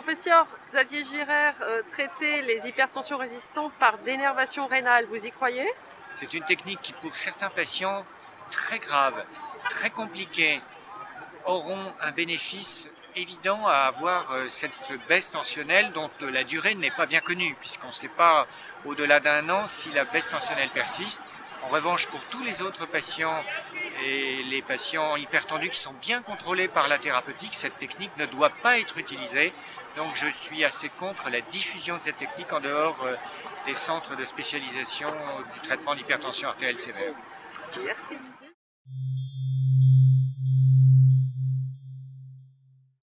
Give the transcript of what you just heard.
Professeur Xavier Girard euh, traitait les hypertensions résistantes par dénervation rénale, vous y croyez? C'est une technique qui, pour certains patients très graves, très compliqués, auront un bénéfice évident à avoir euh, cette baisse tensionnelle dont euh, la durée n'est pas bien connue, puisqu'on ne sait pas au-delà d'un an si la baisse tensionnelle persiste. En revanche, pour tous les autres patients et les patients hypertendus qui sont bien contrôlés par la thérapeutique, cette technique ne doit pas être utilisée. Donc je suis assez contre la diffusion de cette technique en dehors euh, des centres de spécialisation du traitement d'hypertension artérielle sévère. Merci.